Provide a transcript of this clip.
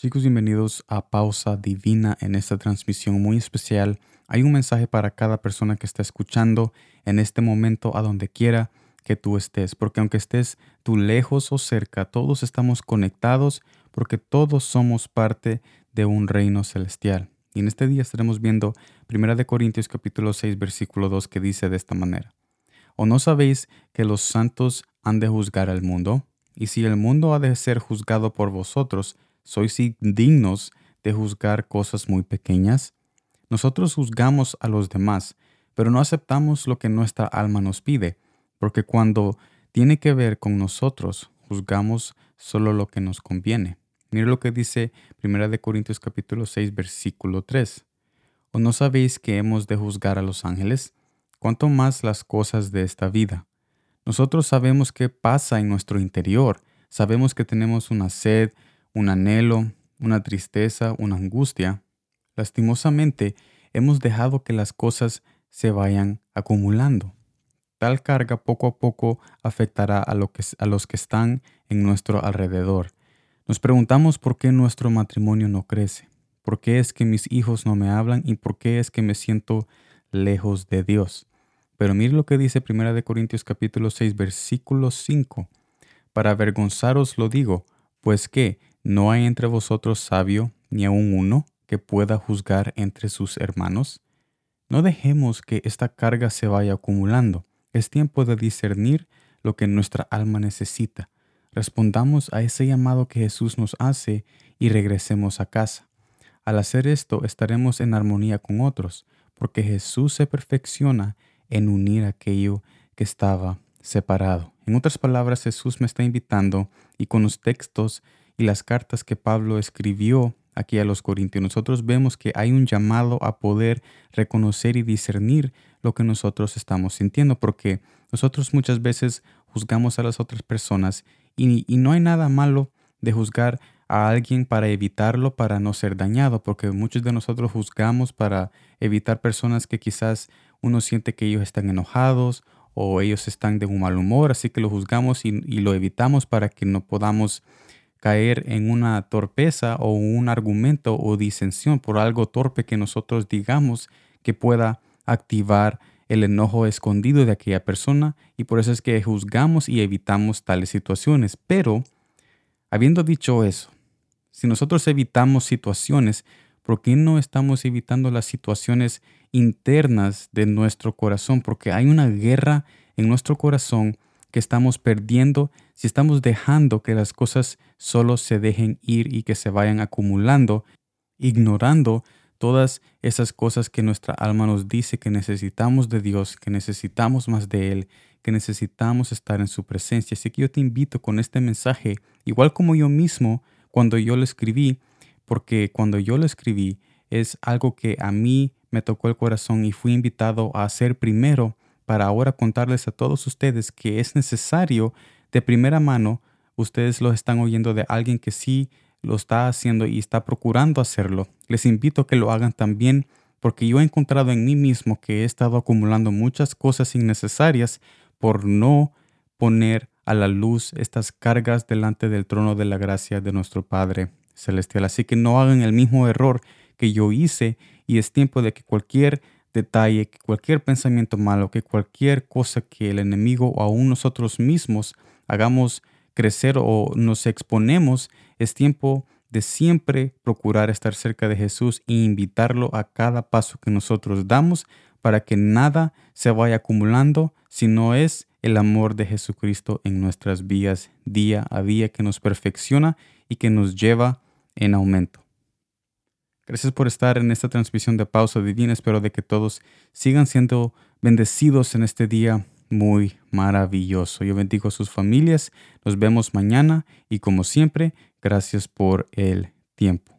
Chicos, bienvenidos a Pausa Divina en esta transmisión muy especial. Hay un mensaje para cada persona que está escuchando en este momento a donde quiera que tú estés, porque aunque estés tú lejos o cerca, todos estamos conectados porque todos somos parte de un reino celestial. Y en este día estaremos viendo 1 Corintios capítulo 6 versículo 2 que dice de esta manera. ¿O no sabéis que los santos han de juzgar al mundo? Y si el mundo ha de ser juzgado por vosotros, ¿Sois indignos de juzgar cosas muy pequeñas? Nosotros juzgamos a los demás, pero no aceptamos lo que nuestra alma nos pide, porque cuando tiene que ver con nosotros, juzgamos solo lo que nos conviene. Mire lo que dice 1 Corintios capítulo 6 versículo 3. ¿O no sabéis que hemos de juzgar a los ángeles? ¿Cuánto más las cosas de esta vida? Nosotros sabemos qué pasa en nuestro interior, sabemos que tenemos una sed, un anhelo, una tristeza, una angustia. Lastimosamente, hemos dejado que las cosas se vayan acumulando. Tal carga poco a poco afectará a, a los que están en nuestro alrededor. Nos preguntamos por qué nuestro matrimonio no crece, por qué es que mis hijos no me hablan y por qué es que me siento lejos de Dios. Pero mire lo que dice 1 Corintios capítulo 6 versículo 5. Para avergonzaros lo digo, pues que ¿No hay entre vosotros sabio ni aun uno que pueda juzgar entre sus hermanos? No dejemos que esta carga se vaya acumulando. Es tiempo de discernir lo que nuestra alma necesita. Respondamos a ese llamado que Jesús nos hace y regresemos a casa. Al hacer esto estaremos en armonía con otros, porque Jesús se perfecciona en unir aquello que estaba separado. En otras palabras, Jesús me está invitando y con los textos y las cartas que Pablo escribió aquí a los Corintios, nosotros vemos que hay un llamado a poder reconocer y discernir lo que nosotros estamos sintiendo, porque nosotros muchas veces juzgamos a las otras personas y, y no hay nada malo de juzgar a alguien para evitarlo, para no ser dañado, porque muchos de nosotros juzgamos para evitar personas que quizás uno siente que ellos están enojados o ellos están de un mal humor, así que lo juzgamos y, y lo evitamos para que no podamos caer en una torpeza o un argumento o disensión por algo torpe que nosotros digamos que pueda activar el enojo escondido de aquella persona y por eso es que juzgamos y evitamos tales situaciones. Pero, habiendo dicho eso, si nosotros evitamos situaciones, ¿por qué no estamos evitando las situaciones internas de nuestro corazón? Porque hay una guerra en nuestro corazón que estamos perdiendo si estamos dejando que las cosas solo se dejen ir y que se vayan acumulando, ignorando todas esas cosas que nuestra alma nos dice que necesitamos de Dios, que necesitamos más de Él, que necesitamos estar en su presencia. Así que yo te invito con este mensaje, igual como yo mismo cuando yo lo escribí, porque cuando yo lo escribí es algo que a mí me tocó el corazón y fui invitado a hacer primero para ahora contarles a todos ustedes que es necesario de primera mano, ustedes lo están oyendo de alguien que sí lo está haciendo y está procurando hacerlo. Les invito a que lo hagan también porque yo he encontrado en mí mismo que he estado acumulando muchas cosas innecesarias por no poner a la luz estas cargas delante del trono de la gracia de nuestro Padre Celestial. Así que no hagan el mismo error que yo hice y es tiempo de que cualquier detalle, que cualquier pensamiento malo, que cualquier cosa que el enemigo o aún nosotros mismos hagamos crecer o nos exponemos, es tiempo de siempre procurar estar cerca de Jesús e invitarlo a cada paso que nosotros damos para que nada se vaya acumulando, si no es el amor de Jesucristo en nuestras vías día a día que nos perfecciona y que nos lleva en aumento. Gracias por estar en esta transmisión de Pausa Divina. Espero de que todos sigan siendo bendecidos en este día muy maravilloso. Yo bendigo a sus familias. Nos vemos mañana y como siempre, gracias por el tiempo.